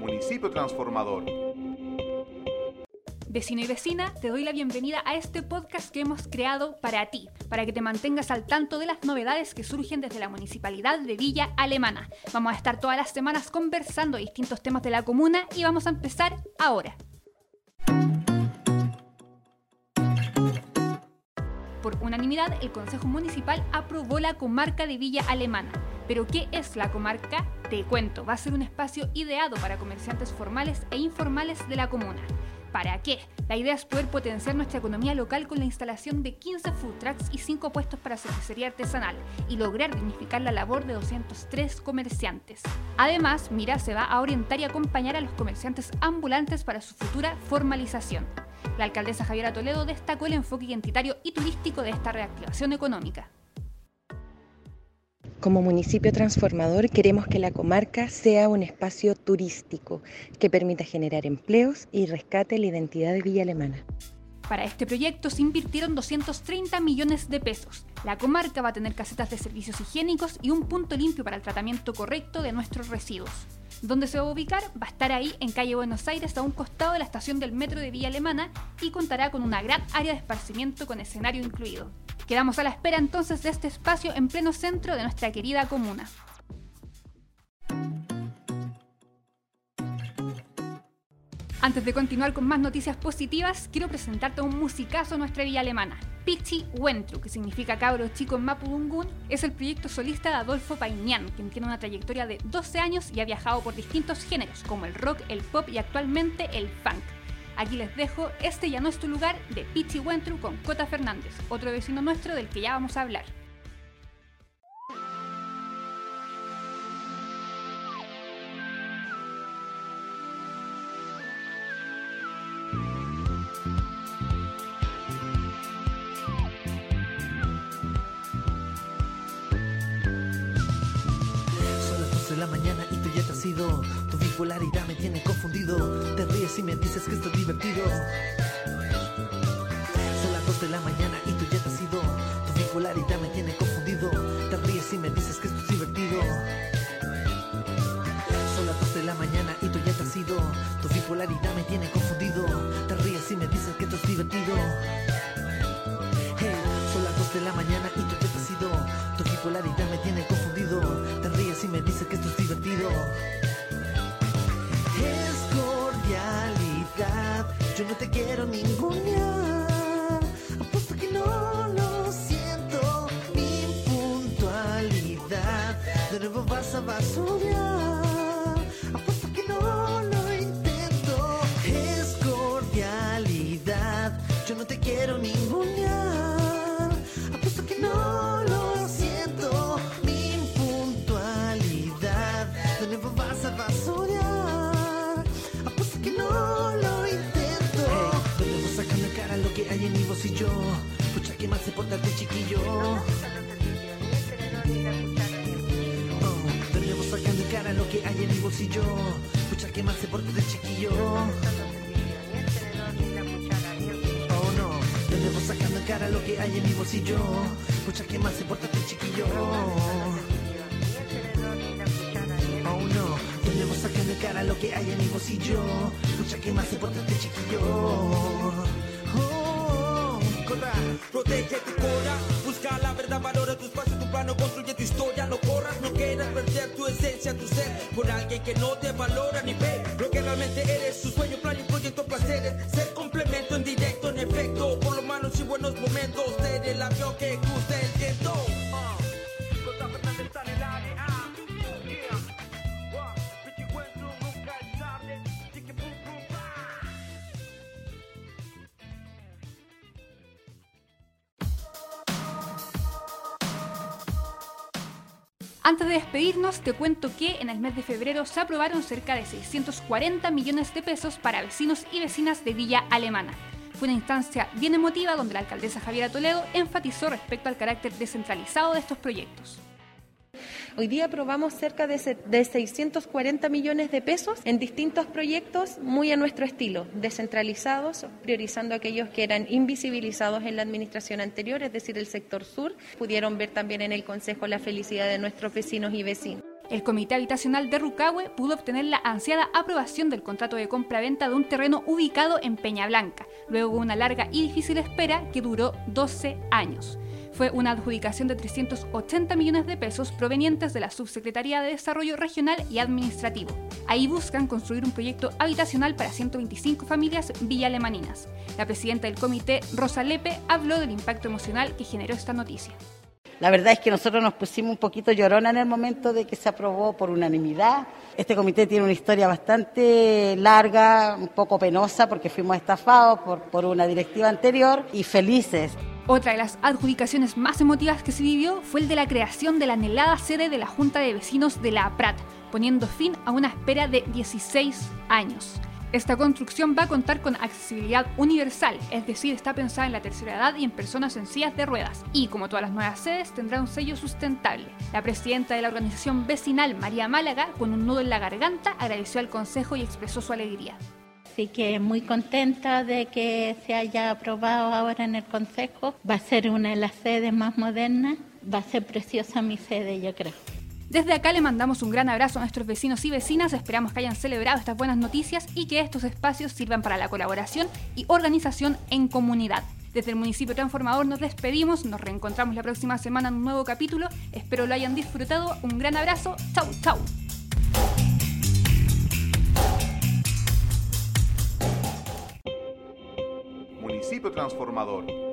municipio transformador. Vecino y vecina, te doy la bienvenida a este podcast que hemos creado para ti, para que te mantengas al tanto de las novedades que surgen desde la Municipalidad de Villa Alemana. Vamos a estar todas las semanas conversando distintos temas de la comuna y vamos a empezar ahora. Por unanimidad, el Consejo Municipal aprobó la comarca de Villa Alemana. Pero ¿qué es la comarca? Te cuento, va a ser un espacio ideado para comerciantes formales e informales de la comuna. ¿Para qué? La idea es poder potenciar nuestra economía local con la instalación de 15 food trucks y 5 puestos para cervecería artesanal y lograr dignificar la labor de 203 comerciantes. Además, Mira se va a orientar y acompañar a los comerciantes ambulantes para su futura formalización. La alcaldesa Javiera Toledo destacó el enfoque identitario y turístico de esta reactivación económica. Como municipio transformador queremos que la comarca sea un espacio turístico que permita generar empleos y rescate la identidad de Villa Alemana. Para este proyecto se invirtieron 230 millones de pesos. La comarca va a tener casetas de servicios higiénicos y un punto limpio para el tratamiento correcto de nuestros residuos. ¿Dónde se va a ubicar? Va a estar ahí en calle Buenos Aires, a un costado de la estación del metro de Villa Alemana y contará con una gran área de esparcimiento con escenario incluido. Quedamos a la espera entonces de este espacio en pleno centro de nuestra querida comuna. Antes de continuar con más noticias positivas, quiero presentarte un musicazo en nuestra villa alemana. Pichi Wentru, que significa cabro chico en Mapudungun, es el proyecto solista de Adolfo Painian, quien tiene una trayectoria de 12 años y ha viajado por distintos géneros, como el rock, el pop y actualmente el funk. Aquí les dejo Este ya no es tu lugar de Pichi Wentru con Cota Fernández, otro vecino nuestro del que ya vamos a hablar. Son las 12 de la mañana y tú ya te has ido. Tu bipolaridad me tiene confundido. Y me dices que esto es divertido. Son las 2 de la mañana y tú ya te has ido. Tu bipolaridad me tiene confundido. Te ríes y me dices que esto es divertido. Son las 2 de la mañana y tú ya te has ido. Tu bipolaridad me tiene confundido. Yo no te quiero ningunear. Apuesto que no lo siento. Mi puntualidad. De nuevo vas a basurear. Apuesto que no lo intento. Es cordialidad. Yo no te quiero ningunear. Este chiquillo. Oh no, de nuevo sacando cara lo que hay en mi bolsillo. Pucha, que más se porta este chiquillo. Oh no, de nuevo sacando en cara lo que hay en mi bolsillo. Pucha, que más se porta este chiquillo. Oh, corra. Protege tu cora, busca la verdad, valora tu espacio, tu plano, construye tu historia, no corras, no quieras perder tu esencia, tu ser, por alguien que no te valora Antes de despedirnos, te cuento que en el mes de febrero se aprobaron cerca de 640 millones de pesos para vecinos y vecinas de Villa Alemana. Fue una instancia bien emotiva donde la alcaldesa Javiera Toledo enfatizó respecto al carácter descentralizado de estos proyectos. Hoy día aprobamos cerca de, se- de 640 millones de pesos en distintos proyectos muy a nuestro estilo, descentralizados, priorizando aquellos que eran invisibilizados en la administración anterior, es decir, el sector sur. Pudieron ver también en el Consejo la felicidad de nuestros vecinos y vecinas. El Comité Habitacional de Rucahue pudo obtener la ansiada aprobación del contrato de compra-venta de un terreno ubicado en Peña Blanca, luego de una larga y difícil espera que duró 12 años. Fue una adjudicación de 380 millones de pesos provenientes de la Subsecretaría de Desarrollo Regional y Administrativo. Ahí buscan construir un proyecto habitacional para 125 familias villalemaninas. La presidenta del comité, Rosa Lepe, habló del impacto emocional que generó esta noticia. La verdad es que nosotros nos pusimos un poquito llorona en el momento de que se aprobó por unanimidad. Este comité tiene una historia bastante larga, un poco penosa, porque fuimos estafados por, por una directiva anterior y felices. Otra de las adjudicaciones más emotivas que se vivió fue el de la creación de la anhelada sede de la Junta de Vecinos de La Prat, poniendo fin a una espera de 16 años. Esta construcción va a contar con accesibilidad universal, es decir, está pensada en la tercera edad y en personas en sillas de ruedas, y como todas las nuevas sedes, tendrá un sello sustentable. La presidenta de la organización vecinal, María Málaga, con un nudo en la garganta, agradeció al Consejo y expresó su alegría. Así que muy contenta de que se haya aprobado ahora en el Consejo. Va a ser una de las sedes más modernas. Va a ser preciosa mi sede, yo creo. Desde acá le mandamos un gran abrazo a nuestros vecinos y vecinas, esperamos que hayan celebrado estas buenas noticias y que estos espacios sirvan para la colaboración y organización en comunidad. Desde el municipio transformador nos despedimos, nos reencontramos la próxima semana en un nuevo capítulo, espero lo hayan disfrutado, un gran abrazo, chau chau. Municipio Transformador